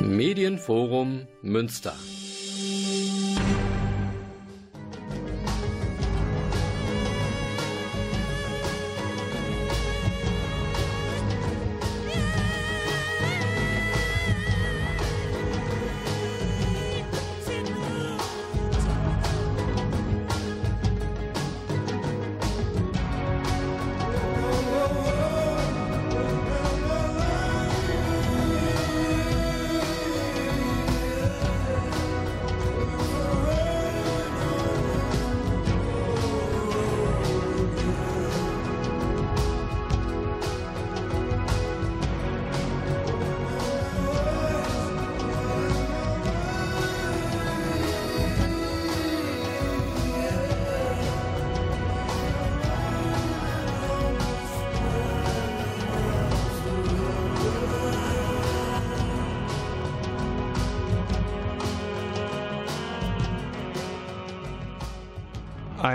Medienforum Münster.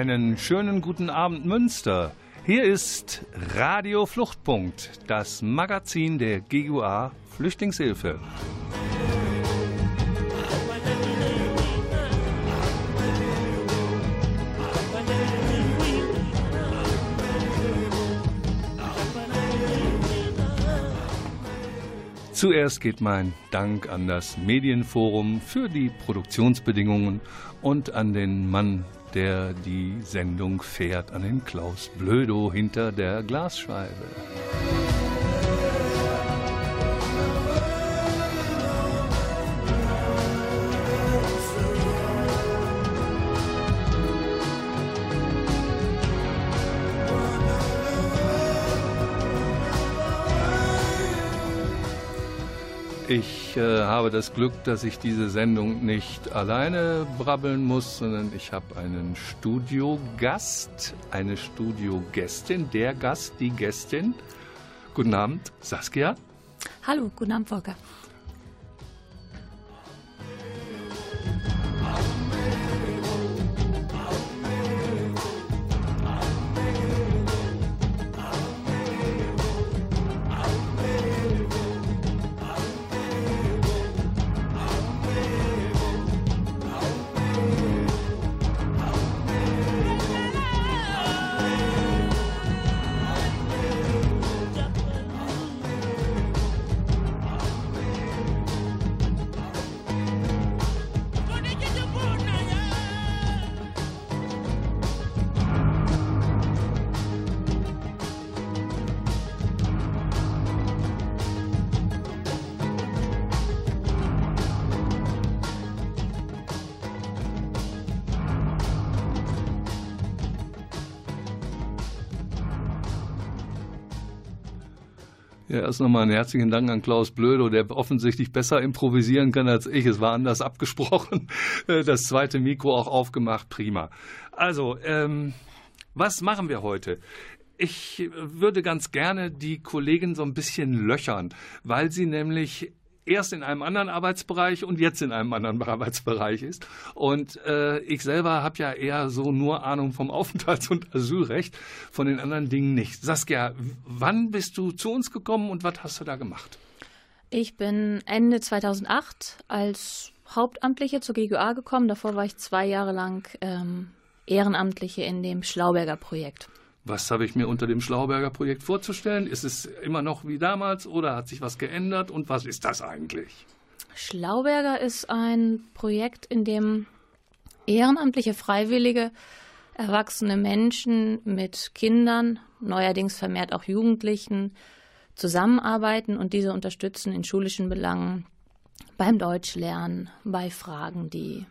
Einen schönen guten Abend Münster. Hier ist Radio Fluchtpunkt, das Magazin der GUA Flüchtlingshilfe. Zuerst geht mein Dank an das Medienforum für die Produktionsbedingungen und an den Mann der die Sendung fährt an den Klaus Blödo hinter der Glasscheibe. Ich äh, habe das Glück, dass ich diese Sendung nicht alleine brabbeln muss, sondern ich habe einen Studiogast, eine Studiogästin, der Gast, die Gästin. Guten Abend, Saskia. Hallo, guten Abend, Volker. Ja, erst nochmal einen herzlichen Dank an Klaus Blödo, der offensichtlich besser improvisieren kann als ich. Es war anders abgesprochen. Das zweite Mikro auch aufgemacht. Prima. Also, ähm, was machen wir heute? Ich würde ganz gerne die Kollegen so ein bisschen löchern, weil sie nämlich erst in einem anderen Arbeitsbereich und jetzt in einem anderen Arbeitsbereich ist. Und äh, ich selber habe ja eher so nur Ahnung vom Aufenthalts- und Asylrecht, von den anderen Dingen nicht. Saskia, wann bist du zu uns gekommen und was hast du da gemacht? Ich bin Ende 2008 als Hauptamtliche zur GGA gekommen. Davor war ich zwei Jahre lang ähm, Ehrenamtliche in dem Schlauberger Projekt. Was habe ich mir unter dem Schlauberger Projekt vorzustellen? Ist es immer noch wie damals oder hat sich was geändert? Und was ist das eigentlich? Schlauberger ist ein Projekt, in dem ehrenamtliche Freiwillige, erwachsene Menschen mit Kindern, neuerdings vermehrt auch Jugendlichen, zusammenarbeiten und diese unterstützen in schulischen Belangen, beim Deutschlernen, bei Fragen, die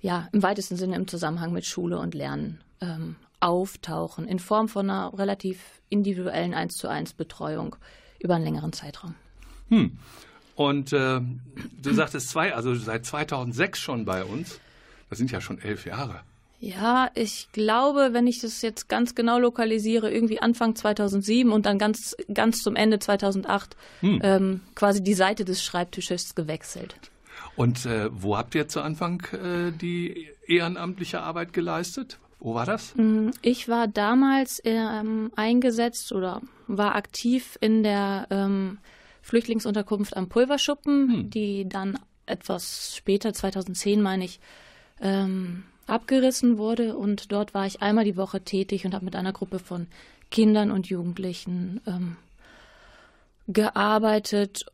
ja im weitesten Sinne im Zusammenhang mit Schule und Lernen ähm, auftauchen in Form von einer relativ individuellen 1 zu 1 Betreuung über einen längeren Zeitraum. Hm. Und äh, du sagtest zwei, also seit 2006 schon bei uns. Das sind ja schon elf Jahre. Ja, ich glaube, wenn ich das jetzt ganz genau lokalisiere, irgendwie Anfang 2007 und dann ganz, ganz zum Ende 2008 hm. ähm, quasi die Seite des Schreibtisches gewechselt. Und äh, wo habt ihr zu Anfang äh, die ehrenamtliche Arbeit geleistet? Wo war das? Mm, ich war damals ähm, eingesetzt oder war aktiv in der ähm, Flüchtlingsunterkunft am Pulverschuppen, hm. die dann etwas später, 2010 meine ich, ähm, abgerissen wurde. Und dort war ich einmal die Woche tätig und habe mit einer Gruppe von Kindern und Jugendlichen ähm, gearbeitet,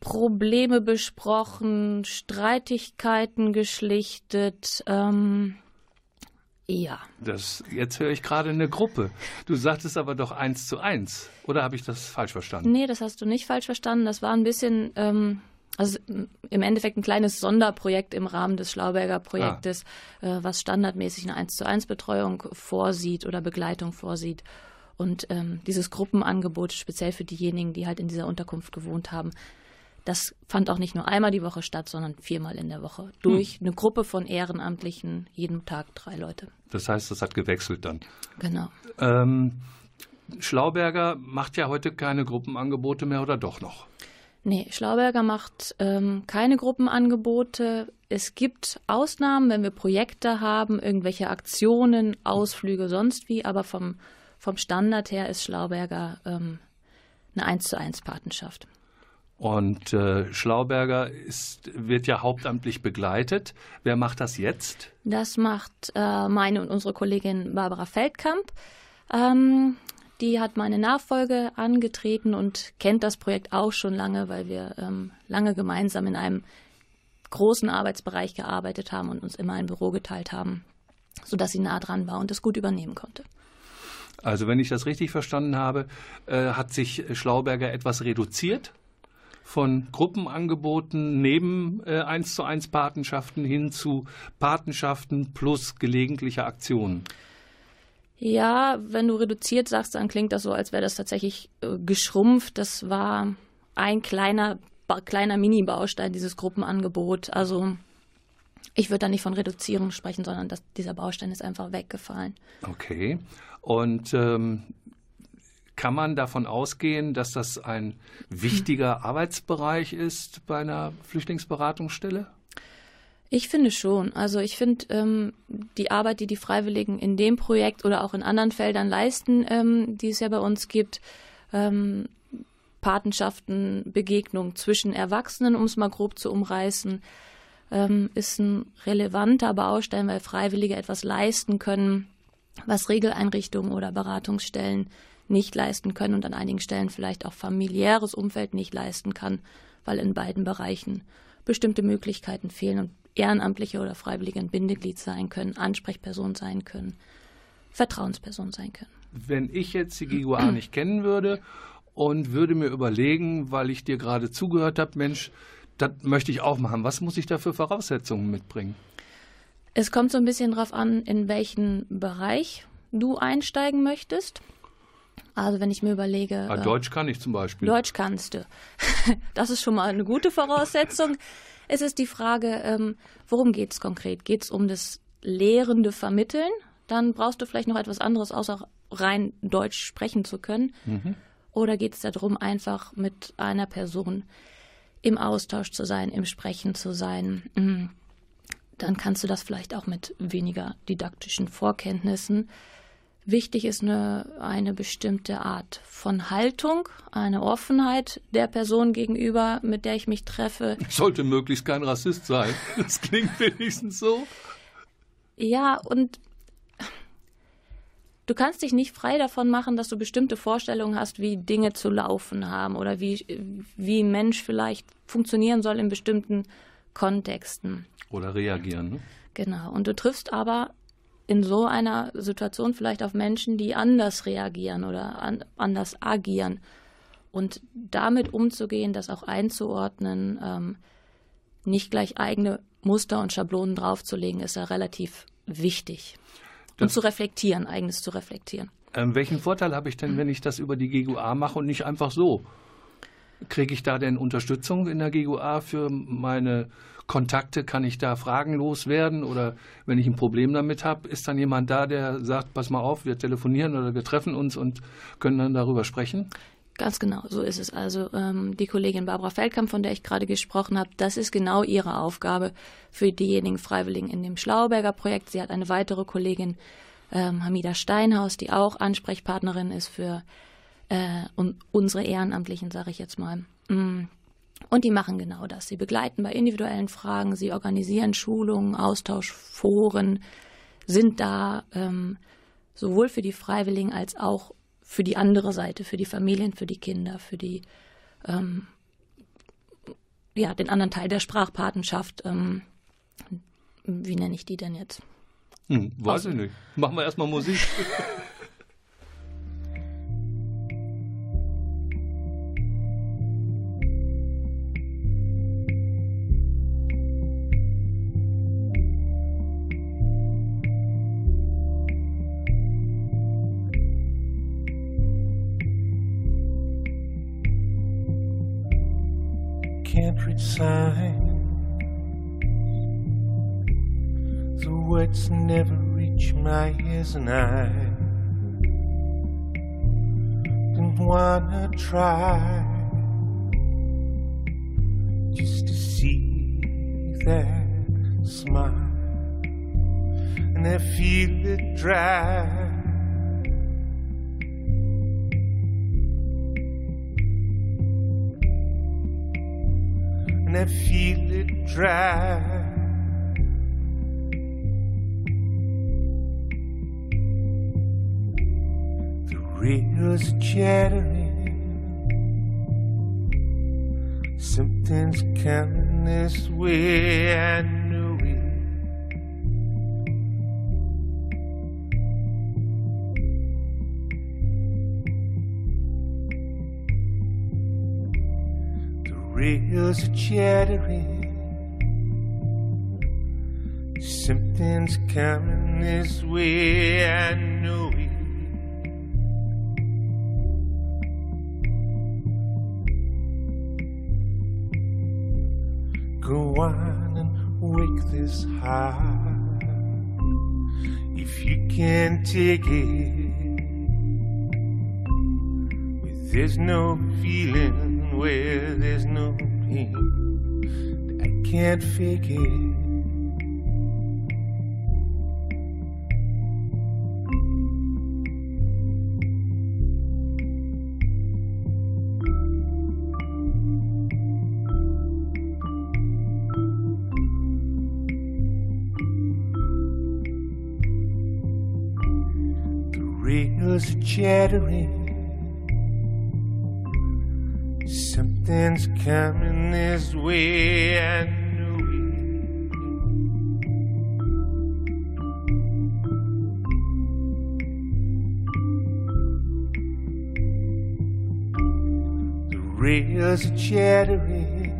Probleme besprochen, Streitigkeiten geschlichtet. Ähm, ja. Das, jetzt höre ich gerade eine Gruppe. Du sagtest aber doch eins zu eins. Oder habe ich das falsch verstanden? Nee, das hast du nicht falsch verstanden. Das war ein bisschen, ähm, also im Endeffekt ein kleines Sonderprojekt im Rahmen des Schlauberger Projektes, ah. äh, was standardmäßig eine eins zu eins Betreuung vorsieht oder Begleitung vorsieht. Und ähm, dieses Gruppenangebot, speziell für diejenigen, die halt in dieser Unterkunft gewohnt haben, das fand auch nicht nur einmal die Woche statt, sondern viermal in der Woche. Durch hm. eine Gruppe von Ehrenamtlichen, jeden Tag drei Leute. Das heißt, das hat gewechselt dann. Genau. Ähm, Schlauberger macht ja heute keine Gruppenangebote mehr oder doch noch? Nee, Schlauberger macht ähm, keine Gruppenangebote. Es gibt Ausnahmen, wenn wir Projekte haben, irgendwelche Aktionen, Ausflüge, sonst wie, aber vom vom Standard her ist Schlauberger ähm, eine 1 zu 1 Patenschaft. Und äh, Schlauberger ist, wird ja hauptamtlich begleitet. Wer macht das jetzt? Das macht äh, meine und unsere Kollegin Barbara Feldkamp. Ähm, die hat meine Nachfolge angetreten und kennt das Projekt auch schon lange, weil wir ähm, lange gemeinsam in einem großen Arbeitsbereich gearbeitet haben und uns immer ein Büro geteilt haben, sodass sie nah dran war und es gut übernehmen konnte. Also wenn ich das richtig verstanden habe, äh, hat sich Schlauberger etwas reduziert von Gruppenangeboten neben äh, 1 zu 1 Patenschaften hin zu Patenschaften plus gelegentliche Aktionen. Ja, wenn du reduziert sagst, dann klingt das so, als wäre das tatsächlich äh, geschrumpft. Das war ein kleiner, kleiner Mini-Baustein, dieses Gruppenangebot. Also ich würde da nicht von Reduzierung sprechen, sondern dass dieser Baustein ist einfach weggefallen. Okay. Und ähm, kann man davon ausgehen, dass das ein wichtiger Arbeitsbereich ist bei einer Flüchtlingsberatungsstelle? Ich finde schon. Also ich finde ähm, die Arbeit, die die Freiwilligen in dem Projekt oder auch in anderen Feldern leisten, ähm, die es ja bei uns gibt, ähm, Patenschaften, Begegnungen zwischen Erwachsenen, um es mal grob zu umreißen, ähm, ist ein relevanter Baustein, weil Freiwillige etwas leisten können, was Regeleinrichtungen oder Beratungsstellen nicht leisten können und an einigen Stellen vielleicht auch familiäres Umfeld nicht leisten kann, weil in beiden Bereichen bestimmte Möglichkeiten fehlen und Ehrenamtliche oder Freiwillige ein Bindeglied sein können, Ansprechperson sein können, Vertrauensperson sein können. Wenn ich jetzt die GUA nicht kennen würde und würde mir überlegen, weil ich dir gerade zugehört habe, Mensch, das möchte ich auch machen. Was muss ich da für Voraussetzungen mitbringen? Es kommt so ein bisschen darauf an, in welchen Bereich du einsteigen möchtest. Also wenn ich mir überlege. Ah, äh, Deutsch kann ich zum Beispiel. Deutsch kannst du. Das ist schon mal eine gute Voraussetzung. es ist die Frage, ähm, worum geht es konkret? Geht es um das lehrende Vermitteln? Dann brauchst du vielleicht noch etwas anderes, außer rein Deutsch sprechen zu können. Mhm. Oder geht es darum, einfach mit einer Person im Austausch zu sein, im Sprechen zu sein. Mm. Dann kannst du das vielleicht auch mit weniger didaktischen Vorkenntnissen. Wichtig ist eine, eine bestimmte Art von Haltung, eine Offenheit der Person gegenüber, mit der ich mich treffe. Ich sollte möglichst kein Rassist sein. Das klingt wenigstens so. Ja, und du kannst dich nicht frei davon machen, dass du bestimmte Vorstellungen hast, wie Dinge zu laufen haben oder wie, wie ein Mensch vielleicht funktionieren soll in bestimmten Kontexten. Oder reagieren. Ne? Genau. Und du triffst aber in so einer Situation vielleicht auf Menschen, die anders reagieren oder an, anders agieren. Und damit umzugehen, das auch einzuordnen, ähm, nicht gleich eigene Muster und Schablonen draufzulegen, ist ja relativ wichtig und zu reflektieren, eigenes zu reflektieren. Ähm, welchen Vorteil habe ich denn, wenn ich das über die GUA mache und nicht einfach so? Kriege ich da denn Unterstützung in der GUA für meine Kontakte? Kann ich da fragenlos werden? Oder wenn ich ein Problem damit habe, ist dann jemand da, der sagt, pass mal auf, wir telefonieren oder wir treffen uns und können dann darüber sprechen? Ganz genau, so ist es. Also ähm, die Kollegin Barbara Feldkamp, von der ich gerade gesprochen habe, das ist genau ihre Aufgabe für diejenigen Freiwilligen in dem Schlauberger Projekt. Sie hat eine weitere Kollegin, ähm, Hamida Steinhaus, die auch Ansprechpartnerin ist für äh, unsere Ehrenamtlichen, sage ich jetzt mal. Mm. Und die machen genau das. Sie begleiten bei individuellen Fragen, sie organisieren Schulungen, Austauschforen, sind da ähm, sowohl für die Freiwilligen als auch für die andere Seite, für die Familien, für die Kinder, für die ähm, ja, den anderen Teil der Sprachpatenschaft. Ähm, wie nenne ich die denn jetzt? Hm, weiß ich nicht. Machen wir erstmal Musik. and I didn't wanna try just to see that smile, and I feel it dry. and I feel it dry. Rails chattering, something's coming this way. I know it. The rails are chattering. Something's coming this way, I know On and wake this heart if you can take it. There's no feeling where there's no pain. I can't fake it. Are chattering Something's coming this way, I know it. The rails are chattering.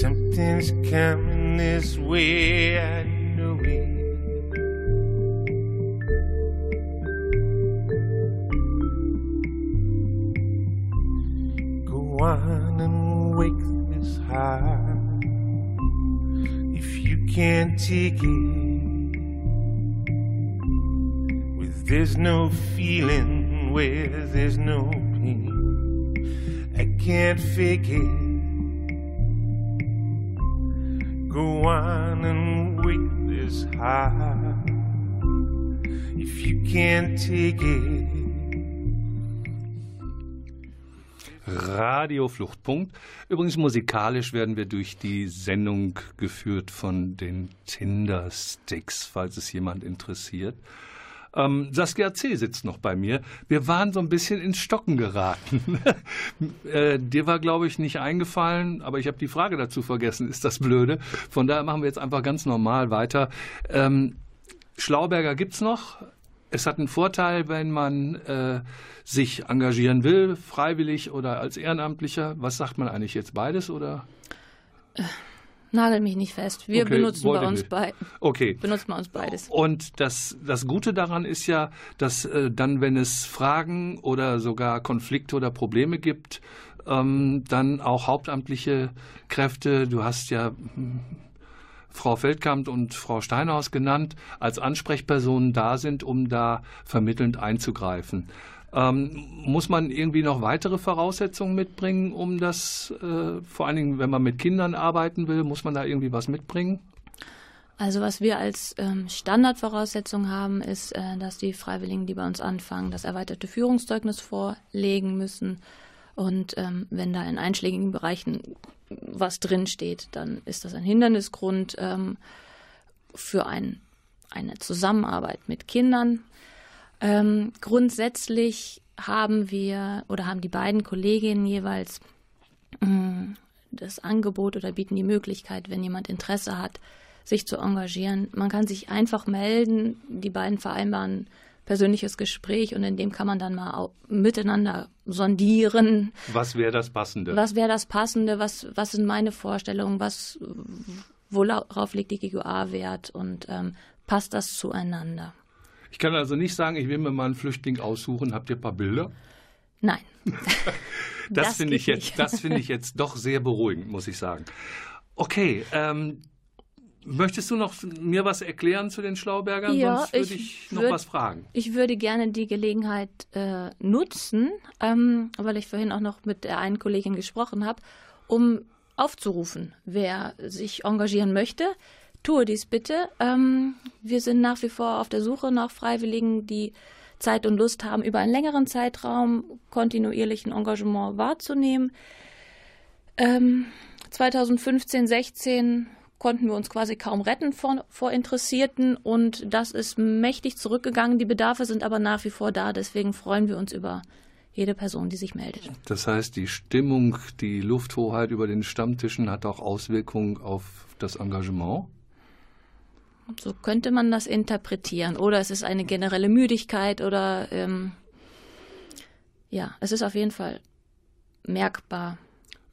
Something's coming this way, it. With there's no feeling where there's no pain, I can't fake it. Go on and wake this heart if you can't take it. Radio Fluchtpunkt. Übrigens musikalisch werden wir durch die Sendung geführt von den Tinder Sticks, falls es jemand interessiert. Ähm, Saskia C. sitzt noch bei mir. Wir waren so ein bisschen ins Stocken geraten. äh, dir war, glaube ich, nicht eingefallen, aber ich habe die Frage dazu vergessen. Ist das blöde? Von daher machen wir jetzt einfach ganz normal weiter. Ähm, Schlauberger gibt's noch. Es hat einen Vorteil, wenn man äh, sich engagieren will, freiwillig oder als Ehrenamtlicher. Was sagt man eigentlich jetzt beides oder? Äh, nagel mich nicht fest. Wir okay, benutzen bei uns be okay. benutzen bei uns beides. Und das, das Gute daran ist ja, dass äh, dann, wenn es Fragen oder sogar Konflikte oder Probleme gibt, ähm, dann auch hauptamtliche Kräfte, du hast ja hm, Frau Feldkamp und Frau Steinhaus genannt, als Ansprechpersonen da sind, um da vermittelnd einzugreifen. Ähm, muss man irgendwie noch weitere Voraussetzungen mitbringen, um das, äh, vor allen Dingen, wenn man mit Kindern arbeiten will, muss man da irgendwie was mitbringen? Also was wir als ähm, Standardvoraussetzung haben, ist, äh, dass die Freiwilligen, die bei uns anfangen, das erweiterte Führungszeugnis vorlegen müssen. Und ähm, wenn da in einschlägigen Bereichen was drinsteht, dann ist das ein Hindernisgrund ähm, für ein, eine Zusammenarbeit mit Kindern. Ähm, grundsätzlich haben wir oder haben die beiden Kolleginnen jeweils äh, das Angebot oder bieten die Möglichkeit, wenn jemand Interesse hat, sich zu engagieren. Man kann sich einfach melden, die beiden vereinbaren persönliches Gespräch und in dem kann man dann mal miteinander sondieren. Was wäre das Passende? Was wäre das Passende? Was, was sind meine Vorstellungen? Was, worauf legt die GGA Wert und ähm, passt das zueinander? Ich kann also nicht sagen, ich will mir mal einen Flüchtling aussuchen. Habt ihr ein paar Bilder? Nein. das, das finde ich jetzt, das finde ich jetzt doch sehr beruhigend, muss ich sagen. Okay, ähm, Möchtest du noch mir was erklären zu den Schlaubergern? Ja, Sonst würde ich, ich noch würd, was fragen. Ich würde gerne die Gelegenheit äh, nutzen, ähm, weil ich vorhin auch noch mit der einen Kollegin gesprochen habe, um aufzurufen, wer sich engagieren möchte. Tue dies bitte. Ähm, wir sind nach wie vor auf der Suche nach Freiwilligen, die Zeit und Lust haben, über einen längeren Zeitraum kontinuierlichen Engagement wahrzunehmen. Ähm, 2015, 16 konnten wir uns quasi kaum retten vor, vor Interessierten und das ist mächtig zurückgegangen. Die Bedarfe sind aber nach wie vor da. Deswegen freuen wir uns über jede Person, die sich meldet. Das heißt, die Stimmung, die Lufthoheit über den Stammtischen hat auch Auswirkungen auf das Engagement? So könnte man das interpretieren. Oder es ist eine generelle Müdigkeit oder ähm, ja, es ist auf jeden Fall merkbar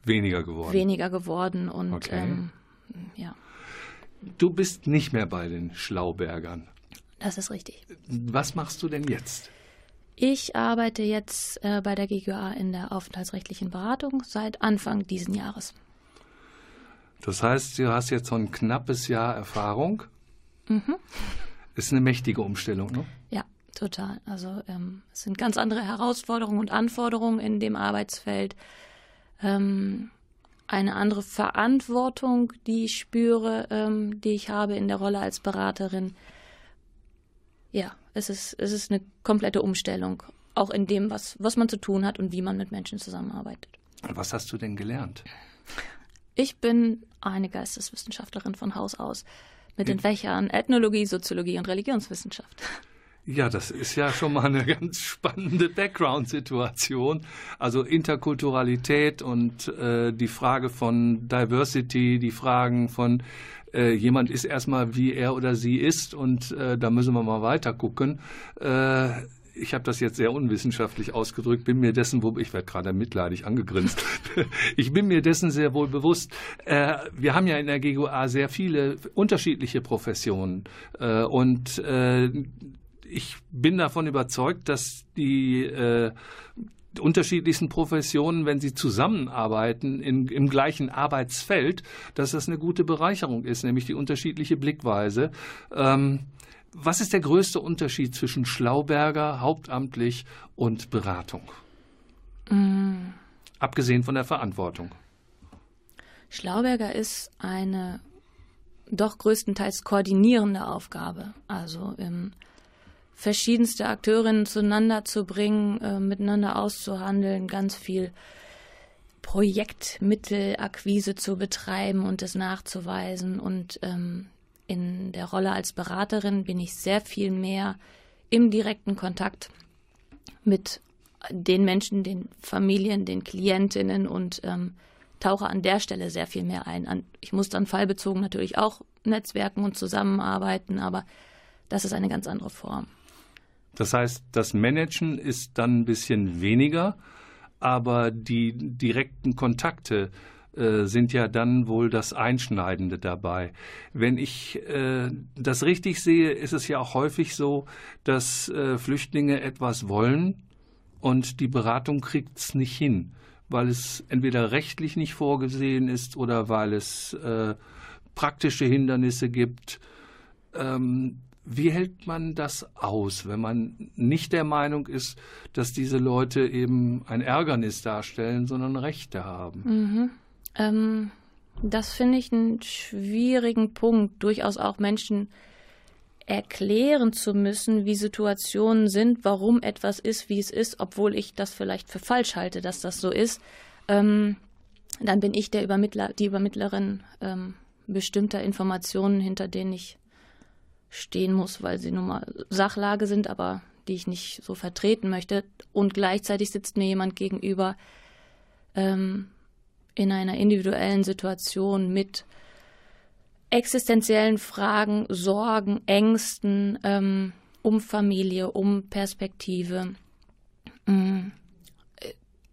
weniger geworden. Weniger geworden und okay. ähm, ja. Du bist nicht mehr bei den Schlaubergern. Das ist richtig. Was machst du denn jetzt? Ich arbeite jetzt äh, bei der GGA in der aufenthaltsrechtlichen Beratung seit Anfang diesen Jahres. Das heißt, du hast jetzt so ein knappes Jahr Erfahrung. Mhm. Ist eine mächtige Umstellung, ne? Ja, total. Also ähm, es sind ganz andere Herausforderungen und Anforderungen in dem Arbeitsfeld. Ähm, eine andere Verantwortung, die ich spüre, ähm, die ich habe in der Rolle als Beraterin. Ja, es ist, es ist eine komplette Umstellung, auch in dem, was, was man zu tun hat und wie man mit Menschen zusammenarbeitet. Was hast du denn gelernt? Ich bin eine Geisteswissenschaftlerin von Haus aus mit den Fächern Ethnologie, Soziologie und Religionswissenschaft. Ja, das ist ja schon mal eine ganz spannende Background-Situation. Also Interkulturalität und äh, die Frage von Diversity, die Fragen von äh, jemand ist erstmal wie er oder sie ist und äh, da müssen wir mal weiter gucken. Äh, ich habe das jetzt sehr unwissenschaftlich ausgedrückt, bin mir dessen, wo ich werde gerade mitleidig angegrinst. ich bin mir dessen sehr wohl bewusst. Äh, wir haben ja in der GGA sehr viele unterschiedliche Professionen äh, und äh, ich bin davon überzeugt, dass die äh, unterschiedlichsten Professionen, wenn sie zusammenarbeiten in, im gleichen Arbeitsfeld, dass das eine gute Bereicherung ist, nämlich die unterschiedliche Blickweise. Ähm, was ist der größte Unterschied zwischen Schlauberger, hauptamtlich und Beratung? Mm. Abgesehen von der Verantwortung. Schlauberger ist eine doch größtenteils koordinierende Aufgabe. Also im verschiedenste Akteurinnen zueinander zu bringen, äh, miteinander auszuhandeln, ganz viel Projektmittelakquise zu betreiben und es nachzuweisen. Und ähm, in der Rolle als Beraterin bin ich sehr viel mehr im direkten Kontakt mit den Menschen, den Familien, den Klientinnen und ähm, tauche an der Stelle sehr viel mehr ein. Ich muss dann fallbezogen natürlich auch netzwerken und zusammenarbeiten, aber das ist eine ganz andere Form. Das heißt, das Managen ist dann ein bisschen weniger, aber die direkten Kontakte äh, sind ja dann wohl das Einschneidende dabei. Wenn ich äh, das richtig sehe, ist es ja auch häufig so, dass äh, Flüchtlinge etwas wollen und die Beratung kriegt es nicht hin, weil es entweder rechtlich nicht vorgesehen ist oder weil es äh, praktische Hindernisse gibt. Ähm, wie hält man das aus, wenn man nicht der Meinung ist, dass diese Leute eben ein Ärgernis darstellen, sondern Rechte haben? Mhm. Ähm, Das finde ich einen schwierigen Punkt, durchaus auch Menschen erklären zu müssen, wie Situationen sind, warum etwas ist, wie es ist, obwohl ich das vielleicht für falsch halte, dass das so ist. Ähm, dann bin ich der Übermittler, die Übermittlerin ähm, bestimmter Informationen, hinter denen ich stehen muss, weil sie nun mal Sachlage sind, aber die ich nicht so vertreten möchte. Und gleichzeitig sitzt mir jemand gegenüber ähm, in einer individuellen Situation mit existenziellen Fragen, Sorgen, Ängsten ähm, um Familie, um Perspektive, ähm,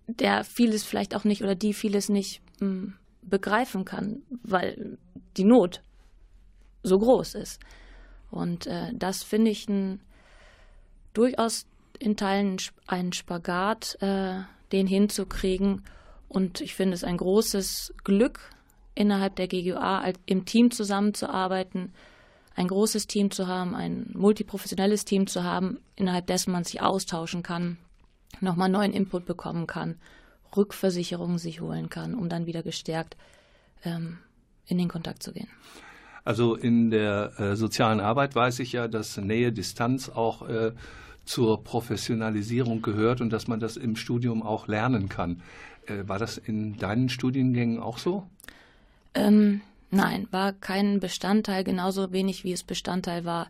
der vieles vielleicht auch nicht oder die vieles nicht ähm, begreifen kann, weil die Not so groß ist. Und äh, das finde ich ein, durchaus in Teilen einen Spagat, äh, den hinzukriegen. Und ich finde es ein großes Glück, innerhalb der GGA im Team zusammenzuarbeiten, ein großes Team zu haben, ein multiprofessionelles Team zu haben, innerhalb dessen man sich austauschen kann, nochmal neuen Input bekommen kann, Rückversicherungen sich holen kann, um dann wieder gestärkt ähm, in den Kontakt zu gehen. Also in der äh, sozialen Arbeit weiß ich ja, dass Nähe, Distanz auch äh, zur Professionalisierung gehört und dass man das im Studium auch lernen kann. Äh, war das in deinen Studiengängen auch so? Ähm, nein, war kein Bestandteil, genauso wenig wie es Bestandteil war,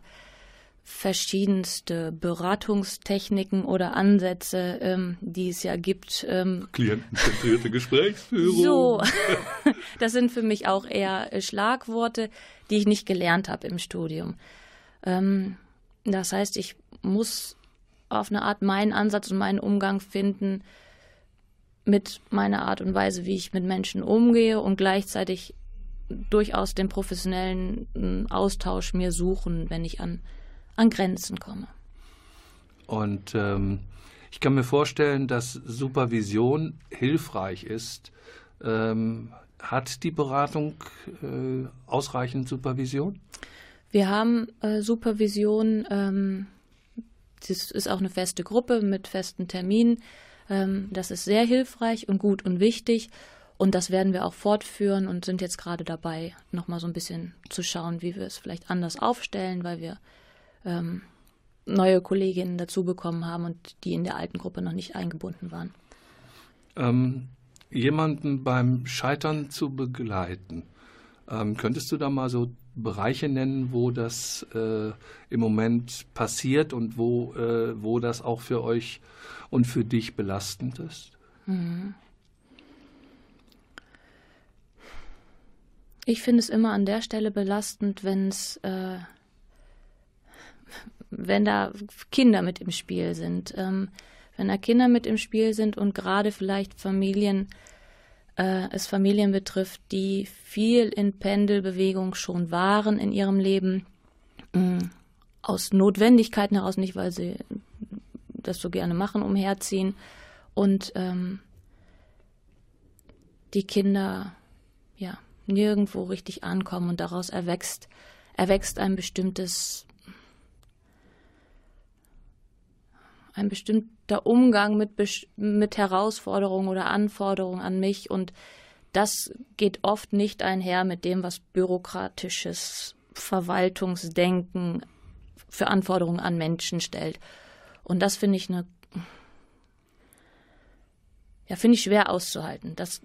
verschiedenste Beratungstechniken oder Ansätze, ähm, die es ja gibt. Ähm, Klientenzentrierte Gesprächsführung. So, das sind für mich auch eher äh, Schlagworte, die ich nicht gelernt habe im Studium. Ähm, das heißt, ich muss auf eine Art meinen Ansatz und meinen Umgang finden mit meiner Art und Weise, wie ich mit Menschen umgehe und gleichzeitig durchaus den professionellen Austausch mir suchen, wenn ich an an Grenzen komme. Und ähm, ich kann mir vorstellen, dass Supervision hilfreich ist. Ähm, hat die Beratung äh, ausreichend Supervision? Wir haben äh, Supervision. Ähm, das ist auch eine feste Gruppe mit festen Terminen. Ähm, das ist sehr hilfreich und gut und wichtig. Und das werden wir auch fortführen und sind jetzt gerade dabei, nochmal so ein bisschen zu schauen, wie wir es vielleicht anders aufstellen, weil wir ähm, neue Kolleginnen dazu bekommen haben und die in der alten Gruppe noch nicht eingebunden waren. Ähm, jemanden beim Scheitern zu begleiten. Ähm, könntest du da mal so Bereiche nennen, wo das äh, im Moment passiert und wo, äh, wo das auch für euch und für dich belastend ist? Mhm. Ich finde es immer an der Stelle belastend, wenn es äh, wenn da Kinder mit im Spiel sind. Ähm, wenn da Kinder mit im Spiel sind und gerade vielleicht Familien, äh, es Familien betrifft, die viel in Pendelbewegung schon waren in ihrem Leben, äh, aus Notwendigkeiten heraus, nicht weil sie das so gerne machen, umherziehen und ähm, die Kinder ja nirgendwo richtig ankommen und daraus erwächst erwächst ein bestimmtes ein bestimmter Umgang mit, mit Herausforderungen oder Anforderungen an mich und das geht oft nicht einher mit dem, was bürokratisches Verwaltungsdenken für Anforderungen an Menschen stellt. Und das finde ich eine, ja, finde ich schwer auszuhalten. Dass,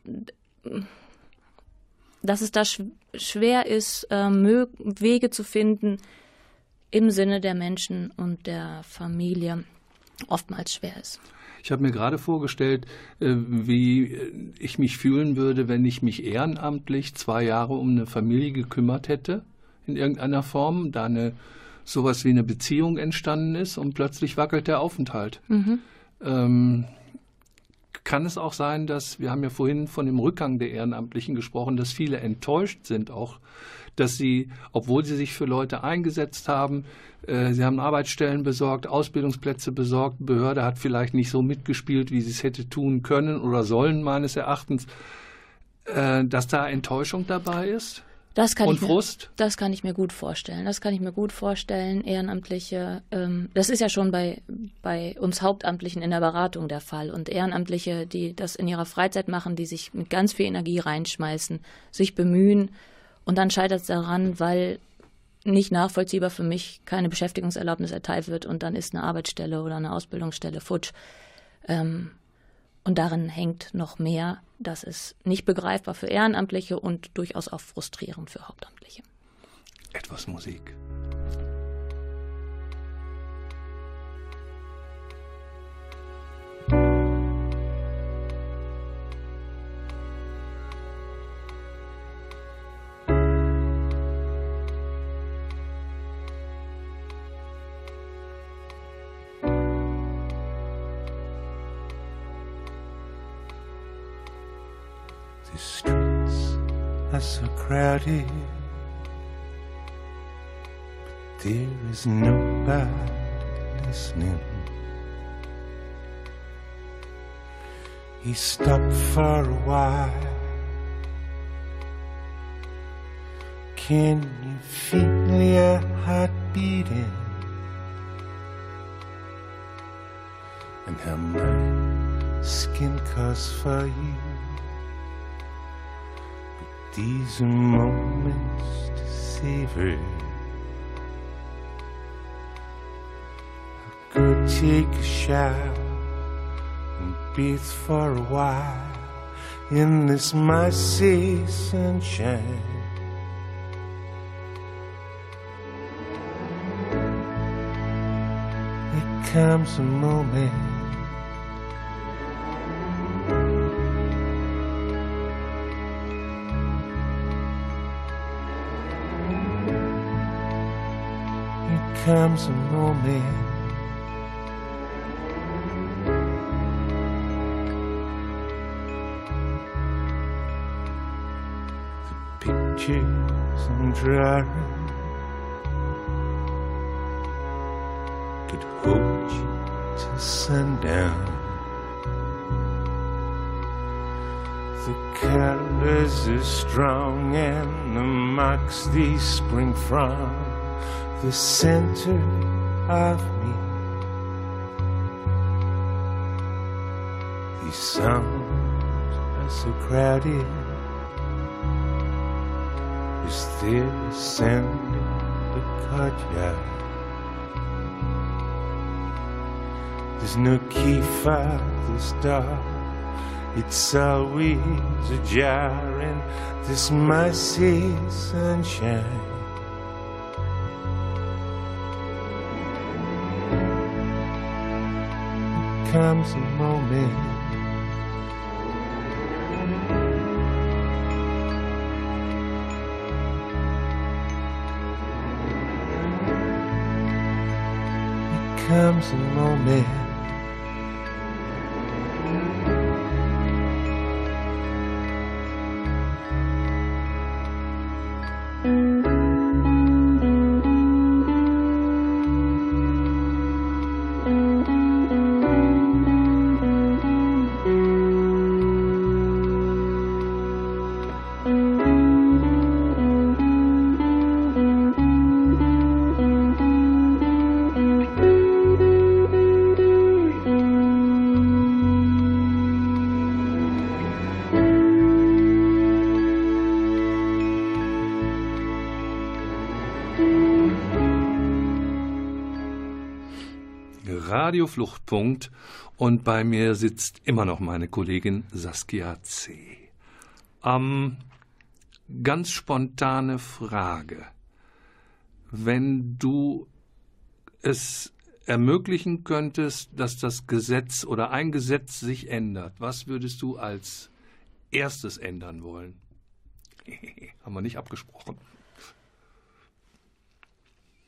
dass es da schwer ist, äh, Wege zu finden im Sinne der Menschen und der Familie oftmals schwer ist. Ich habe mir gerade vorgestellt, äh, wie ich mich fühlen würde, wenn ich mich ehrenamtlich zwei Jahre um eine Familie gekümmert hätte, in irgendeiner Form, da eine sowas wie eine Beziehung entstanden ist und plötzlich wackelt der Aufenthalt. Mhm. Ähm, kann es auch sein, dass, wir haben ja vorhin von dem Rückgang der Ehrenamtlichen gesprochen, dass viele enttäuscht sind auch, dass sie, obwohl sie sich für Leute eingesetzt haben, äh, sie haben Arbeitsstellen besorgt, Ausbildungsplätze besorgt, Behörde hat vielleicht nicht so mitgespielt, wie sie es hätte tun können oder sollen, meines Erachtens, äh, dass da Enttäuschung dabei ist? Das kann Und ich mir, Frust? Das kann ich mir gut vorstellen. Das kann ich mir gut vorstellen. Ehrenamtliche, ähm, das ist ja schon bei, bei uns Hauptamtlichen in der Beratung der Fall. Und Ehrenamtliche, die das in ihrer Freizeit machen, die sich mit ganz viel Energie reinschmeißen, sich bemühen und dann scheitert es daran, weil nicht nachvollziehbar für mich keine Beschäftigungserlaubnis erteilt wird und dann ist eine Arbeitsstelle oder eine Ausbildungsstelle futsch. Ähm, und darin hängt noch mehr. Das ist nicht begreifbar für Ehrenamtliche und durchaus auch frustrierend für Hauptamtliche. Etwas Musik. Crowded, but there is nobody listening. He stopped for a while. Can you feel your heart beating? And how my skin calls for you. These moments to savor. I could take a shower and breathe for a while in this mighty sunshine. There comes a moment. Comes a moment. The pictures I'm drawing could hold you to sundown. The colors are strong and the marks they spring from the center of me. These sounds are so crowded. Is there a sand in the courtyard? There's no key for this door. It's always ajar in this mighty sunshine. Comes a moment. Comes a moment. Radio Fluchtpunkt und bei mir sitzt immer noch meine Kollegin Saskia C. Ähm, ganz spontane Frage. Wenn du es ermöglichen könntest, dass das Gesetz oder ein Gesetz sich ändert, was würdest du als erstes ändern wollen? Haben wir nicht abgesprochen.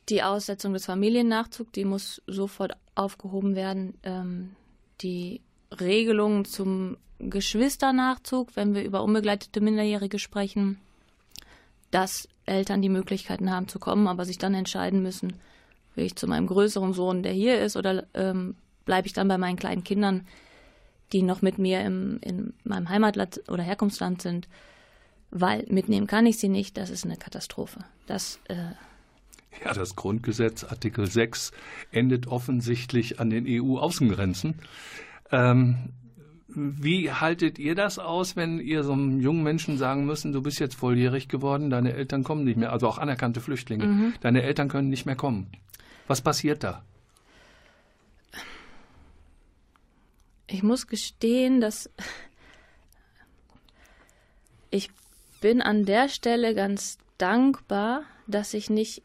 Die Aussetzung des Familiennachzugs, die muss sofort aufgehoben werden. Ähm, die Regelungen zum Geschwisternachzug, wenn wir über unbegleitete Minderjährige sprechen, dass Eltern die Möglichkeiten haben zu kommen, aber sich dann entscheiden müssen, will ich zu meinem größeren Sohn, der hier ist, oder ähm, bleibe ich dann bei meinen kleinen Kindern, die noch mit mir im, in meinem Heimatland oder Herkunftsland sind. weil mitnehmen kann ich sie nicht, das ist eine Katastrophe. Das äh, ja, das Grundgesetz, Artikel 6, endet offensichtlich an den EU-Außengrenzen. Ähm, wie haltet ihr das aus, wenn ihr so einem jungen Menschen sagen müssen, du bist jetzt volljährig geworden, deine Eltern kommen nicht mehr, also auch anerkannte Flüchtlinge, mhm. deine Eltern können nicht mehr kommen? Was passiert da? Ich muss gestehen, dass ich bin an der Stelle ganz dankbar, dass ich nicht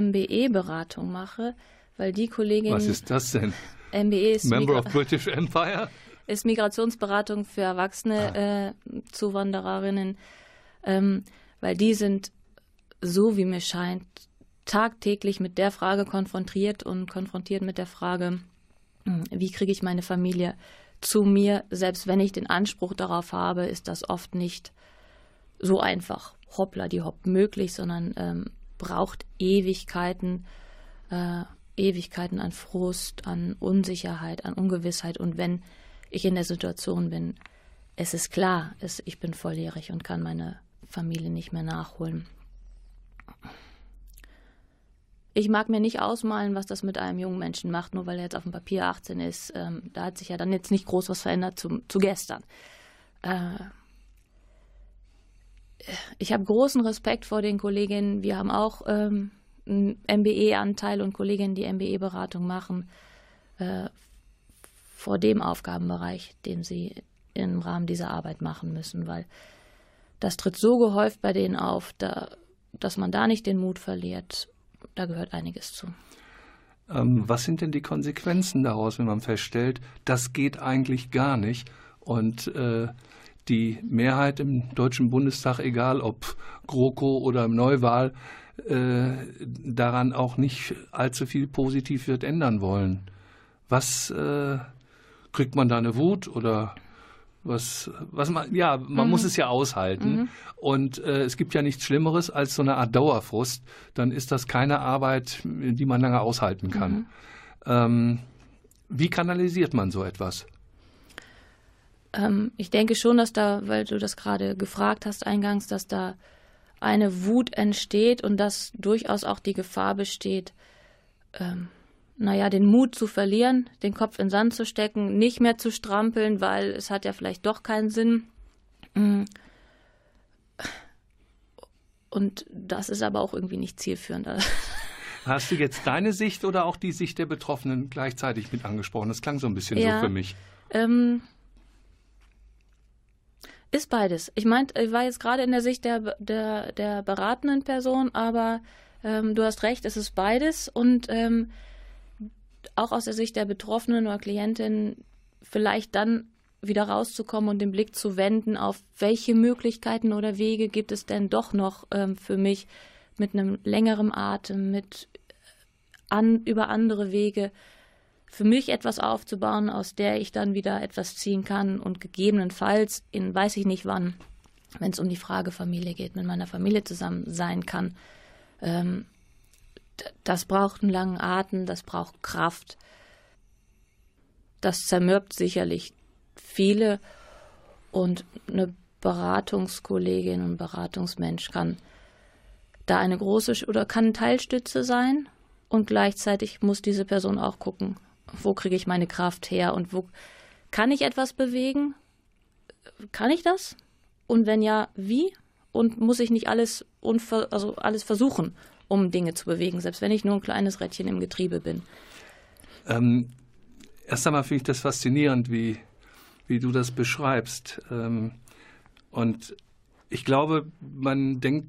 MBE-Beratung mache, weil die Kollegin. Was ist das denn? MBE ist Member Migra of British Empire? Ist Migrationsberatung für erwachsene ah. äh, Zuwandererinnen, ähm, weil die sind, so wie mir scheint, tagtäglich mit der Frage konfrontiert und konfrontiert mit der Frage, hm, wie kriege ich meine Familie zu mir, selbst wenn ich den Anspruch darauf habe, ist das oft nicht so einfach, hoppla die hopp möglich, sondern ähm, braucht Ewigkeiten, äh, Ewigkeiten an Frust, an Unsicherheit, an Ungewissheit. Und wenn ich in der Situation bin, es ist klar, es, ich bin volljährig und kann meine Familie nicht mehr nachholen. Ich mag mir nicht ausmalen, was das mit einem jungen Menschen macht, nur weil er jetzt auf dem Papier 18 ist. Ähm, da hat sich ja dann jetzt nicht groß was verändert zu, zu gestern. Äh, ich habe großen Respekt vor den Kolleginnen. Wir haben auch ähm, einen MBE-Anteil und Kolleginnen, die MBE-Beratung machen, äh, vor dem Aufgabenbereich, den sie im Rahmen dieser Arbeit machen müssen, weil das tritt so gehäuft bei denen auf, da, dass man da nicht den Mut verliert. Da gehört einiges zu. Ähm, was sind denn die Konsequenzen daraus, wenn man feststellt, das geht eigentlich gar nicht und äh, die Mehrheit im Deutschen Bundestag, egal ob GroKo oder Neuwahl, äh, daran auch nicht allzu viel positiv wird ändern wollen. Was äh, kriegt man da eine Wut oder was, was man, ja, man mhm. muss es ja aushalten. Mhm. Und äh, es gibt ja nichts Schlimmeres als so eine Art Dauerfrust. Dann ist das keine Arbeit, die man lange aushalten kann. Mhm. Ähm, wie kanalisiert man so etwas? Ähm, ich denke schon, dass da, weil du das gerade gefragt hast eingangs, dass da eine Wut entsteht und dass durchaus auch die Gefahr besteht, ähm, naja, den Mut zu verlieren, den Kopf in den Sand zu stecken, nicht mehr zu strampeln, weil es hat ja vielleicht doch keinen Sinn. Mm. Und das ist aber auch irgendwie nicht zielführend. Hast du jetzt deine Sicht oder auch die Sicht der Betroffenen gleichzeitig mit angesprochen? Das klang so ein bisschen ja, so für mich. Ähm, ist beides. Ich meinte, ich war jetzt gerade in der Sicht der, der, der beratenden Person, aber ähm, du hast recht, es ist beides. Und ähm, auch aus der Sicht der Betroffenen oder Klientin vielleicht dann wieder rauszukommen und den Blick zu wenden auf welche Möglichkeiten oder Wege gibt es denn doch noch ähm, für mich mit einem längeren Atem, mit an, über andere Wege für mich etwas aufzubauen, aus der ich dann wieder etwas ziehen kann und gegebenenfalls in weiß ich nicht wann, wenn es um die Frage Familie geht, mit meiner Familie zusammen sein kann. Ähm, das braucht einen langen Atem, das braucht Kraft. Das zermürbt sicherlich viele und eine Beratungskollegin und Beratungsmensch kann da eine große oder kann Teilstütze sein und gleichzeitig muss diese Person auch gucken, wo kriege ich meine Kraft her und wo kann ich etwas bewegen? Kann ich das? Und wenn ja, wie? Und muss ich nicht alles, also alles versuchen, um Dinge zu bewegen, selbst wenn ich nur ein kleines Rädchen im Getriebe bin? Ähm, erst einmal finde ich das faszinierend, wie, wie du das beschreibst. Ähm, und ich glaube, man denkt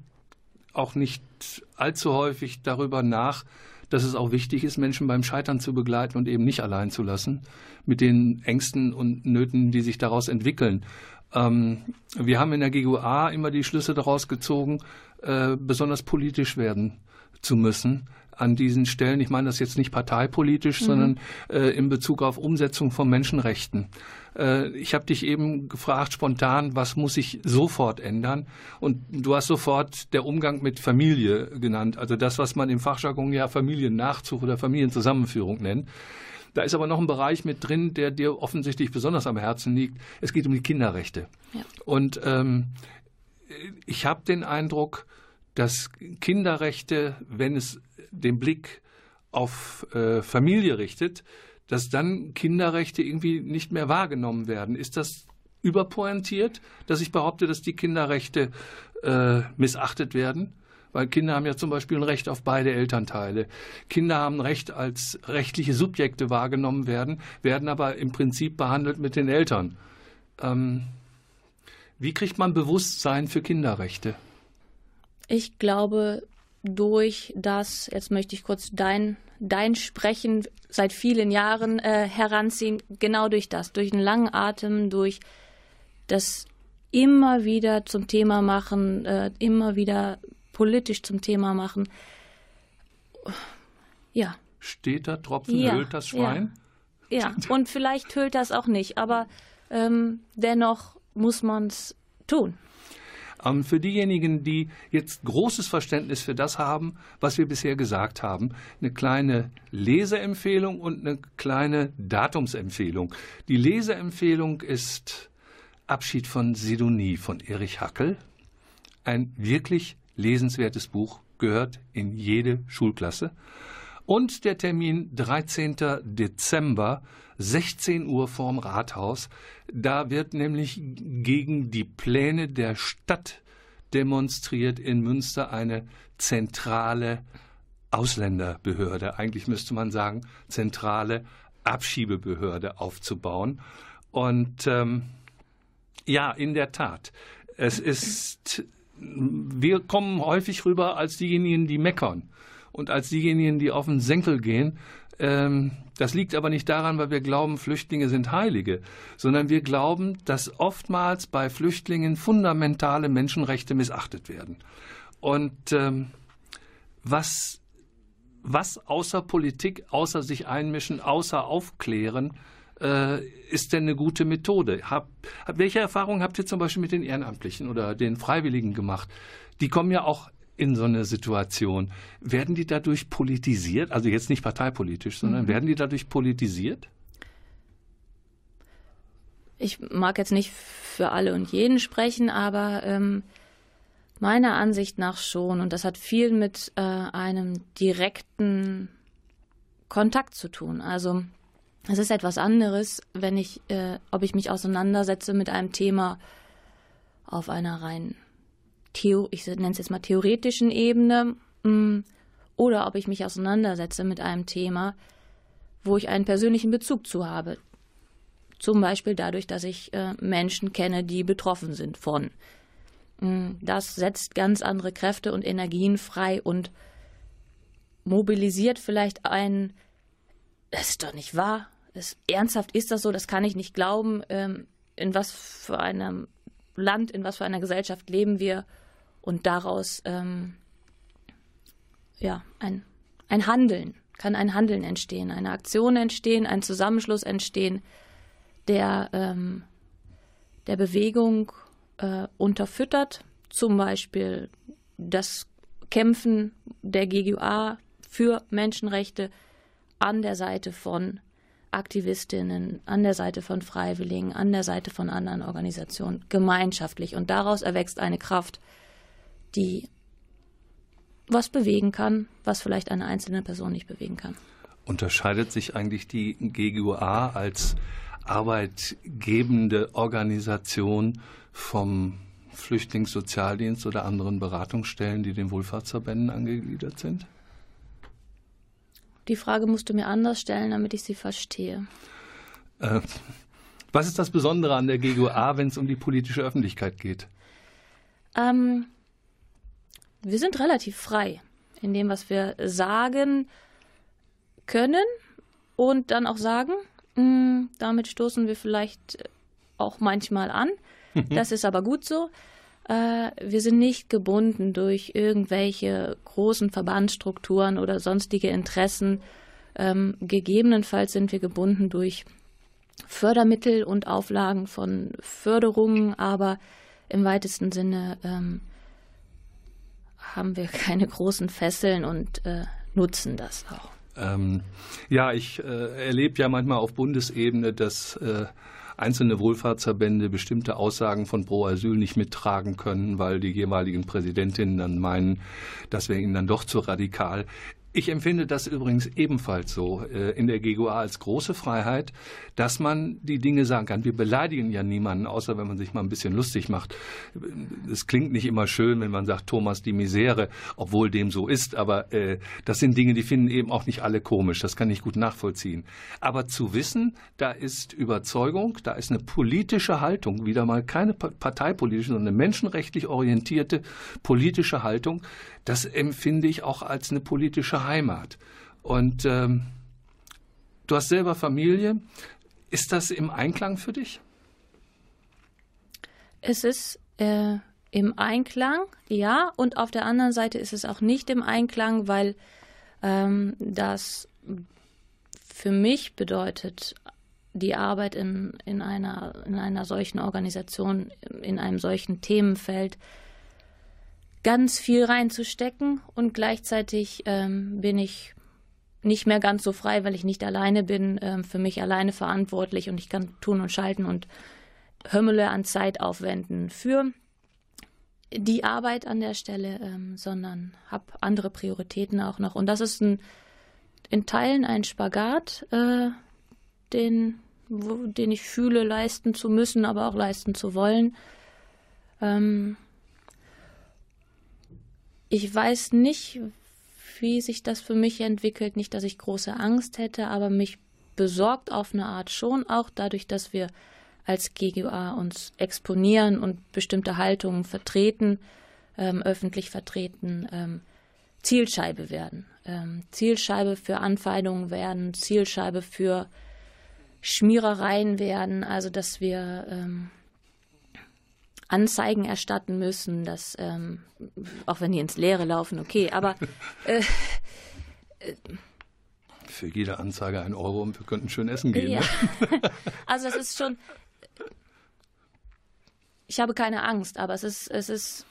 auch nicht allzu häufig darüber nach, dass es auch wichtig ist, Menschen beim Scheitern zu begleiten und eben nicht allein zu lassen mit den Ängsten und Nöten, die sich daraus entwickeln. Ähm, wir haben in der GUA immer die Schlüsse daraus gezogen, äh, besonders politisch werden zu müssen an diesen Stellen. Ich meine das jetzt nicht parteipolitisch, mhm. sondern äh, in Bezug auf Umsetzung von Menschenrechten. Äh, ich habe dich eben gefragt spontan, was muss ich sofort ändern? Und du hast sofort der Umgang mit Familie genannt, also das, was man im Fachjargon ja Familiennachzug oder Familienzusammenführung nennt. Da ist aber noch ein Bereich mit drin, der dir offensichtlich besonders am Herzen liegt. Es geht um die Kinderrechte. Ja. Und ähm, ich habe den Eindruck, dass Kinderrechte, wenn es den Blick auf äh, Familie richtet, dass dann Kinderrechte irgendwie nicht mehr wahrgenommen werden. Ist das überpointiert, dass ich behaupte, dass die Kinderrechte äh, missachtet werden? Weil Kinder haben ja zum Beispiel ein Recht auf beide Elternteile. Kinder haben ein Recht als rechtliche Subjekte wahrgenommen werden, werden aber im Prinzip behandelt mit den Eltern. Ähm, wie kriegt man Bewusstsein für Kinderrechte? Ich glaube, durch das, jetzt möchte ich kurz dein, dein Sprechen seit vielen Jahren äh, heranziehen, genau durch das, durch einen langen Atem, durch das immer wieder zum Thema machen, äh, immer wieder politisch zum Thema machen. Ja. Steht da Tropfen, ja, hüllt das Schwein? Ja. ja, und vielleicht hüllt das auch nicht, aber ähm, dennoch muss man es tun. Ähm, für diejenigen, die jetzt großes Verständnis für das haben, was wir bisher gesagt haben, eine kleine Leseempfehlung und eine kleine Datumsempfehlung. Die Leseempfehlung ist Abschied von Sidonie von Erich Hackel. Ein wirklich lesenswertes Buch, gehört in jede Schulklasse. Und der Termin 13. Dezember, 16 Uhr vorm Rathaus. Da wird nämlich gegen die Pläne der Stadt demonstriert in Münster eine zentrale Ausländerbehörde, eigentlich müsste man sagen, zentrale Abschiebebehörde aufzubauen. Und ähm, ja, in der Tat. Es ist, wir kommen häufig rüber als diejenigen, die meckern und als diejenigen, die auf den Senkel gehen. Ähm, das liegt aber nicht daran, weil wir glauben, Flüchtlinge sind Heilige, sondern wir glauben, dass oftmals bei Flüchtlingen fundamentale Menschenrechte missachtet werden. Und ähm, was, was außer Politik, außer sich einmischen, außer aufklären, äh, ist denn eine gute Methode? Hab, welche Erfahrungen habt ihr zum Beispiel mit den Ehrenamtlichen oder den Freiwilligen gemacht? Die kommen ja auch in so eine Situation. Werden die dadurch politisiert? Also jetzt nicht parteipolitisch, sondern mhm. werden die dadurch politisiert? Ich mag jetzt nicht für alle und jeden sprechen, aber ähm, meiner Ansicht nach schon. Und das hat viel mit äh, einem direkten Kontakt zu tun. Also es ist etwas anderes, wenn ich, äh, ob ich mich auseinandersetze mit einem Thema auf einer rein Ich nenne es jetzt mal theoretischen Ebene, mm, oder ob ich mich auseinandersetze mit einem Thema, wo ich einen persönlichen Bezug zu habe. Zum Beispiel dadurch, dass ich äh, Menschen kenne, die betroffen sind von. Mm, das setzt ganz andere Kräfte und Energien frei und mobilisiert vielleicht ein, das ist doch nicht wahr, das, ernsthaft ist das so, das kann ich nicht glauben. Ähm, in was für einem Land, in was für einer Gesellschaft leben wir und daraus ähm, ja, ein, ein Handeln, kann ein Handeln entstehen, eine Aktion entstehen, ein Zusammenschluss entstehen, der ähm, der Bewegung äh, unterfüttert, zum Beispiel das Kämpfen der GGUA für Menschenrechte an der Seite von Aktivistinnen, an der Seite von Freiwilligen, an der Seite von anderen Organisationen, gemeinschaftlich. Und daraus erwächst eine Kraft, die was bewegen kann, was vielleicht eine einzelne Person nicht bewegen kann. Unterscheidet sich eigentlich die GGUA als arbeitgebende Organisation vom Flüchtlingssozialdienst oder anderen Beratungsstellen, die den Wohlfahrtsverbänden angegliedert sind? Die Frage musst du mir anders stellen, damit ich sie verstehe. Äh, was ist das Besondere an der GGOA, wenn es um die politische Öffentlichkeit geht? Ähm, wir sind relativ frei in dem, was wir sagen können und dann auch sagen. Mm, damit stoßen wir vielleicht auch manchmal an. Das ist aber gut so. Äh, wir sind nicht gebunden durch irgendwelche großen Verbandsstrukturen oder sonstige Interessen. Ähm, gegebenenfalls sind wir gebunden durch Fördermittel und Auflagen von Förderungen, aber im weitesten Sinne ähm, haben wir keine großen Fesseln und äh, nutzen das auch. Ähm, ja, ich äh, erlebe ja manchmal auf Bundesebene, dass äh, einzelne Wohlfahrtsverbände bestimmte Aussagen von Pro Asyl nicht mittragen können, weil die jeweiligen Präsidentinnen dann meinen, das wäre ihnen dann doch zu radikal. Ich empfinde das übrigens ebenfalls so äh, in der GGUA als große Freiheit, dass man die Dinge sagen kann. Wir beleidigen ja niemanden, außer wenn man sich mal ein bisschen lustig macht. Es klingt nicht immer schön, wenn man sagt Thomas die Misere, obwohl dem so ist, aber äh, das sind Dinge, die finden eben auch nicht alle komisch. Das kann ich gut nachvollziehen. Aber zu wissen, da ist Überzeugung, da ist eine politische Haltung, wieder mal keine parteipolitische, sondern eine menschenrechtlich orientierte politische Haltung, das empfinde ich auch als eine politische Heimat. Und ähm, du hast selber Familie. Ist das im Einklang für dich? Es ist äh, im Einklang, ja. Und auf der anderen Seite ist es auch nicht im Einklang, weil ähm, das für mich bedeutet, die Arbeit in, in, einer, in einer solchen Organisation, in einem solchen Themenfeld, ganz viel reinzustecken und gleichzeitig ähm, bin ich nicht mehr ganz so frei, weil ich nicht alleine bin, ähm, für mich alleine verantwortlich und ich kann tun und schalten und Hömmele an Zeit aufwenden für die Arbeit an der Stelle, ähm, sondern habe andere Prioritäten auch noch. Und das ist ein, in Teilen ein Spagat, äh, den, wo, den ich fühle, leisten zu müssen, aber auch leisten zu wollen. Ähm, ich weiß nicht, wie sich das für mich entwickelt. Nicht, dass ich große Angst hätte, aber mich besorgt auf eine Art schon, auch dadurch, dass wir als GGA uns exponieren und bestimmte Haltungen vertreten, ähm, öffentlich vertreten, ähm, Zielscheibe werden. Ähm, Zielscheibe für Anfeindungen werden, Zielscheibe für Schmierereien werden, also dass wir ähm, Anzeigen erstatten müssen, dass, ähm, auch wenn die ins Leere laufen, okay, aber. Äh, äh, Für jede Anzeige ein Euro und wir könnten schön essen gehen. Ja. Ne? also, es ist schon. Ich habe keine Angst, aber es ist. Es ist,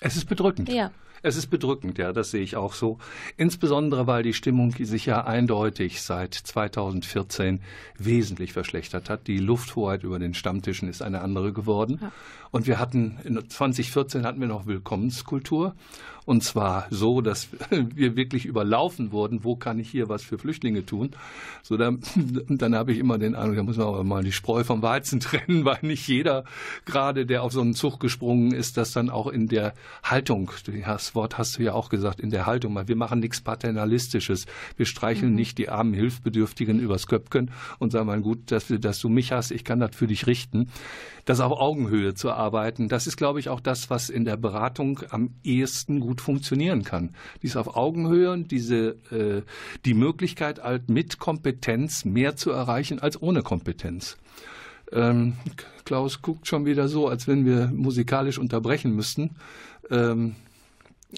es ist bedrückend. Ja. Es ist bedrückend, ja, das sehe ich auch so. Insbesondere, weil die Stimmung sich ja eindeutig seit 2014 wesentlich verschlechtert hat. Die Lufthoheit über den Stammtischen ist eine andere geworden. Ja. Und wir hatten, in 2014 hatten wir noch Willkommenskultur. Und zwar so, dass wir wirklich überlaufen wurden, wo kann ich hier was für Flüchtlinge tun. So, dann, dann habe ich immer den Eindruck, da muss man aber mal die Spreu vom Weizen trennen, weil nicht jeder, gerade der auf so einen Zug gesprungen ist, das dann auch in der Haltung, das Wort hast du ja auch gesagt, in der Haltung, wir machen nichts Paternalistisches. Wir streicheln mhm. nicht die armen Hilfsbedürftigen übers Köpken und sagen mal, gut, dass, dass du mich hast, ich kann das für dich richten. Das auf Augenhöhe zu arbeiten, das ist, glaube ich, auch das, was in der Beratung am ehesten gut funktionieren kann. Dies auf Augenhöhe und diese, äh, die Möglichkeit, halt mit Kompetenz mehr zu erreichen als ohne Kompetenz. Ähm, Klaus guckt schon wieder so, als wenn wir musikalisch unterbrechen müssten. Ähm,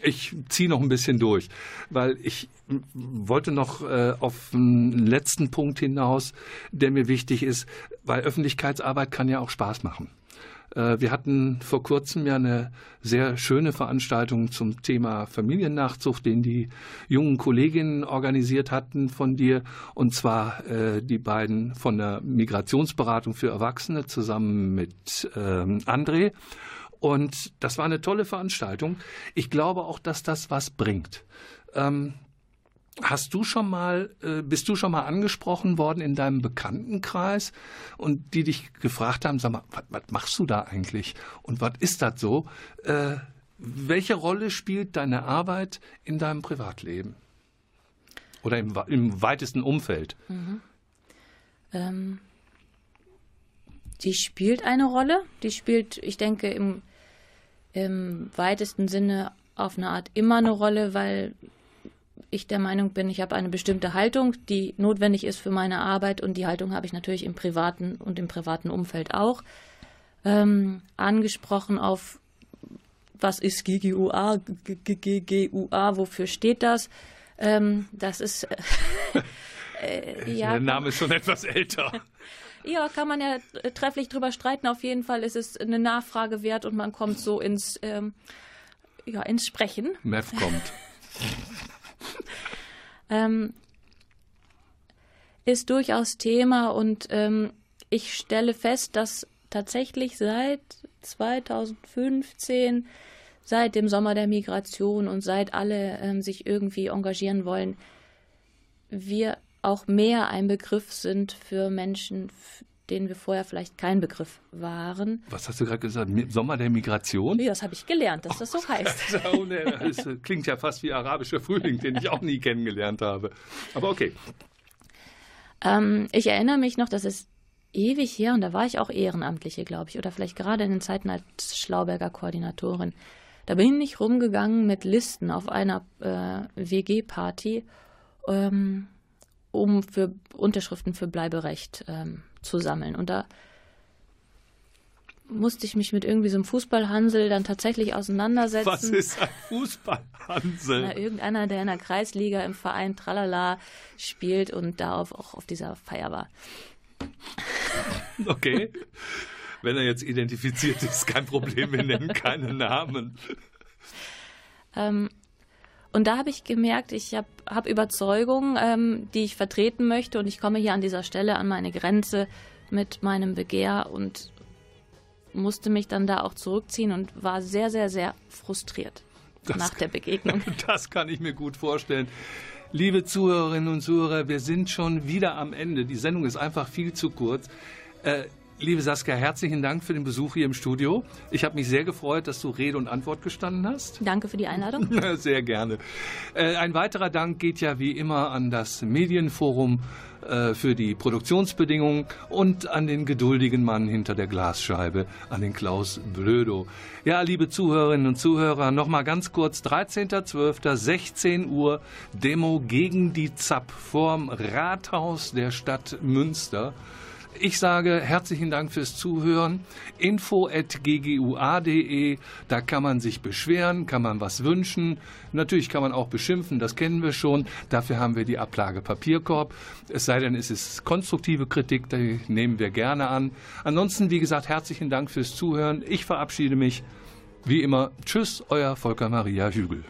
ich ziehe noch ein bisschen durch, weil ich wollte noch äh, auf einen letzten Punkt hinaus, der mir wichtig ist, weil Öffentlichkeitsarbeit kann ja auch Spaß machen. Äh, wir hatten vor kurzem ja eine sehr schöne Veranstaltung zum Thema Familiennachzucht, den die jungen Kolleginnen organisiert hatten von dir, und zwar äh, die beiden von der Migrationsberatung für Erwachsene zusammen mit ähm, André. Und das war eine tolle Veranstaltung. Ich glaube auch, dass das was bringt. Ähm, Hast du schon mal, äh, bist du schon mal angesprochen worden in deinem Bekanntenkreis und die dich gefragt haben, sag mal, was, machst du da eigentlich und was ist das so? Äh, welche Rolle spielt deine Arbeit in deinem Privatleben? Oder im, im weitesten Umfeld? Mhm. Ähm, die spielt eine Rolle. Die spielt, ich denke, im im weitesten Sinne auf eine Art immer eine Rolle, weil ich der Meinung bin, ich habe eine bestimmte Haltung, die notwendig ist für meine Arbeit und die Haltung habe ich natürlich im privaten und im privaten Umfeld auch. Ähm, angesprochen auf, was ist GGUA, GGUA, wofür steht das? Ähm, das ist. Äh, ja, Der Name ist schon etwas älter. Ja, kann man ja trefflich drüber streiten. Auf jeden Fall ist es eine Nachfrage wert und man kommt so ins, ähm, ja, ins Sprechen. Mev kommt. ähm, ist durchaus Thema und ähm, ich stelle fest, dass tatsächlich seit 2015, seit dem Sommer der Migration und seit alle ähm, sich irgendwie engagieren wollen, wir auch mehr ein Begriff sind für Menschen, denen wir vorher vielleicht kein Begriff waren. Was hast du gerade gesagt? Sommer der Migration? Nee, das habe ich gelernt, dass das so heißt. das klingt ja fast wie arabischer Frühling, den ich auch nie kennengelernt habe. Aber okay. Ähm, ich erinnere mich noch, dass es ewig her, und da war ich auch Ehrenamtliche, glaube ich, oder vielleicht gerade in den Zeiten als Schlauberger Koordinatorin. Da bin ich rumgegangen mit Listen auf einer äh, WG-Party, ähm, um für Unterschriften für Bleiberecht ähm, zu sammeln. Und da musste ich mich mit irgendwie so einem Fußballhansel dann tatsächlich auseinandersetzen. Was ist ein Fußballhansel? Na, irgendeiner, der in der Kreisliga im Verein Tralala spielt und da auch auf dieser Feier war. Okay. Wenn er jetzt identifiziert ist, kein Problem, wir nennen keine Namen. Ähm, und da habe ich gemerkt, ich habe hab Überzeugungen, ähm, die ich vertreten möchte und ich komme hier an dieser Stelle an meine Grenze mit meinem Begehr und musste mich dann da auch zurückziehen und war sehr, sehr, sehr frustriert das nach der Begegnung. Das kann ich mir gut vorstellen. Liebe Zuhörerinnen und Zuhörer, wir sind schon wieder am Ende. Die Sendung ist einfach viel zu kurz. Äh, liebe Saskia, herzlichen Dank für den Besuch hier im Studio. Ich habe mich sehr gefreut, dass du Rede und Antwort gestanden hast. Danke für die Einladung. sehr gerne. Äh, ein weiterer Dank geht ja wie immer an das Medienforum äh, für die Produktionsbedingungen und an den geduldigen Mann hinter der Glasscheibe, an den Klaus Blödo. Ja, liebe Zuhörerinnen und Zuhörer, nochmal ganz kurz, 13.12., 16 Uhr, Demo gegen die ZAP vorm Rathaus der Stadt Münster. Ich sage herzlichen Dank fürs Zuhören. info.ggua.de, da kann man sich beschweren, kann man was wünschen. Natürlich kann man auch beschimpfen, das kennen wir schon. Dafür haben wir die Ablage Papierkorb. Es sei denn, es ist konstruktive Kritik, die nehmen wir gerne an. Ansonsten, wie gesagt, herzlichen Dank fürs Zuhören. Ich verabschiede mich. Wie immer, tschüss, euer Volker Maria Hügel.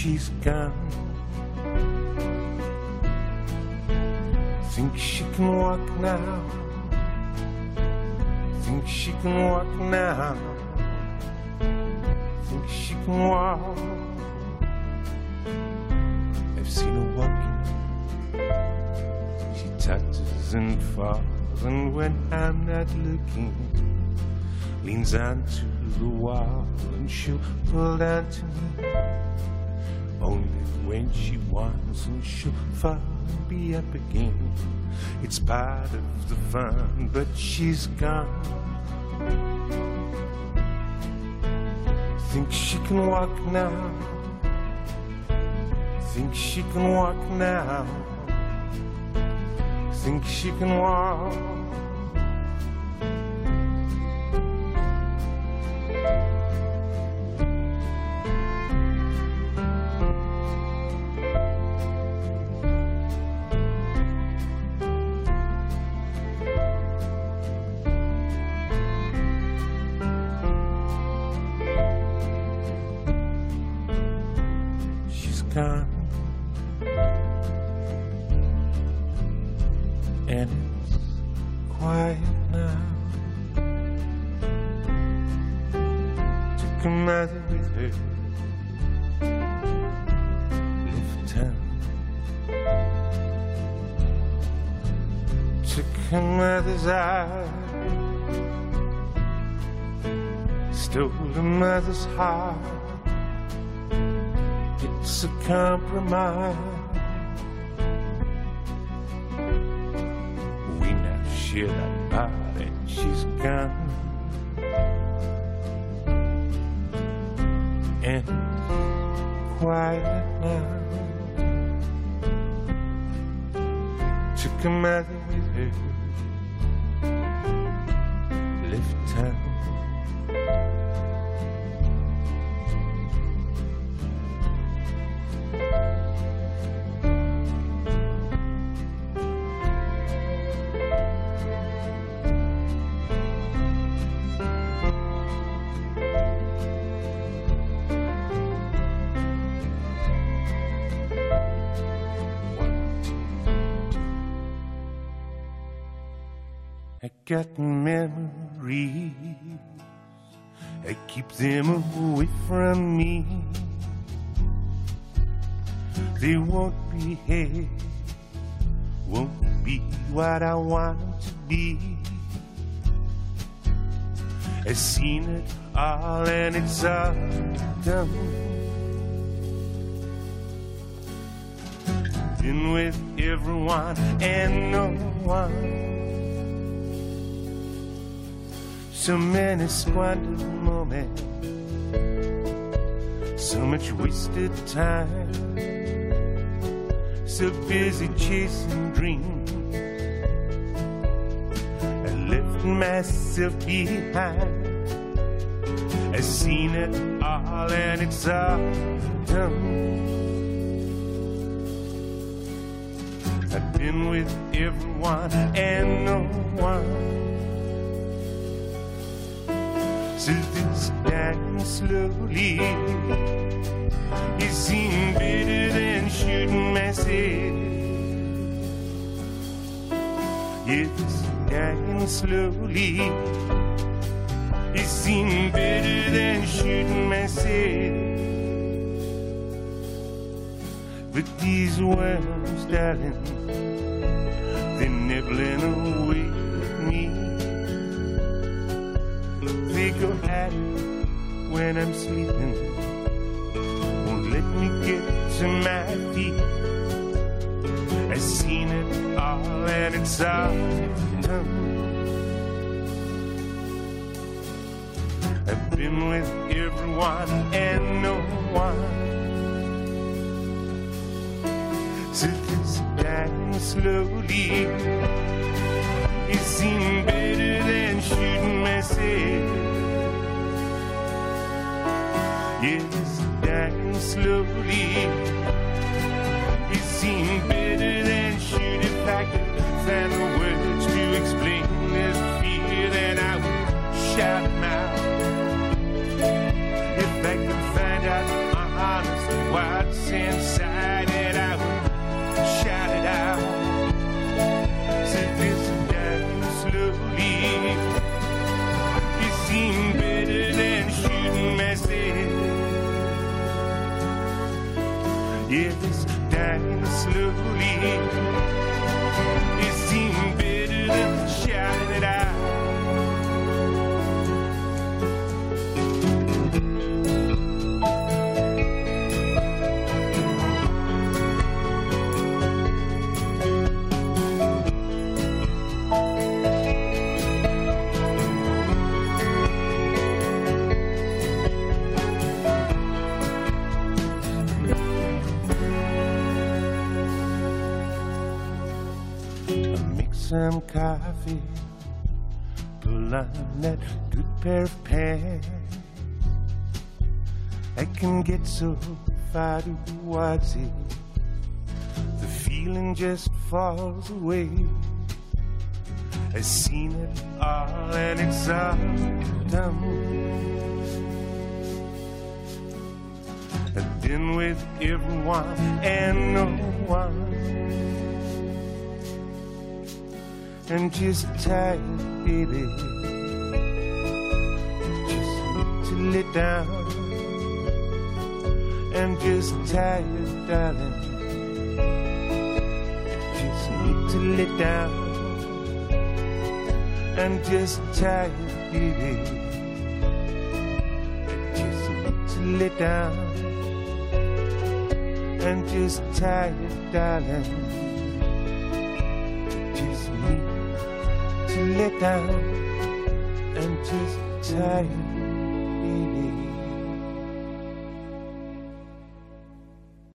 She's gone. Think she can walk now Think she can walk now. Think she can walk. I've seen her walking. She touches and falls, and when I'm not looking, leans onto the wall and she'll pull down to me. Only when she wants, and she'll and be up again. It's part of the fun, but she's gone. Think she can walk now. Think she can walk now. Think she can walk. Heart. It's a compromise. We now share that part and she's gone. And quiet now. Took a mother with her. Left town. Got memories. I keep them away from me. They won't be here, won't be what I want to be. I've seen it all and it's all done. Been with everyone and no one. So many squandered moments, so much wasted time, so busy chasing dreams. I left myself behind. I've seen it all and it's all done. I've been with everyone and no one. So this dying slowly It seemed better than shooting myself It's dying slowly It seemed better than shooting myself But these worms, darling They're nibbling away they go at it when I'm sleeping. Won't let me get to my feet. I've seen it all and it's all done. I've been with everyone and no one. So this dying slowly. It seemed better than shooting myself. Yes, dying slowly. It seemed better than shooting if I could find the words to explain this fear that I would shout this day slowly coffee, pull on that good pair of pants. I can get so far towards it, the feeling just falls away. I've seen it all and it's all done. I've been with everyone and no one. And just tired, baby. Just need to let down and just tired, darling. Just need to let down and just tired, baby. Just need to let down and just tired, darling. lay down and just tired.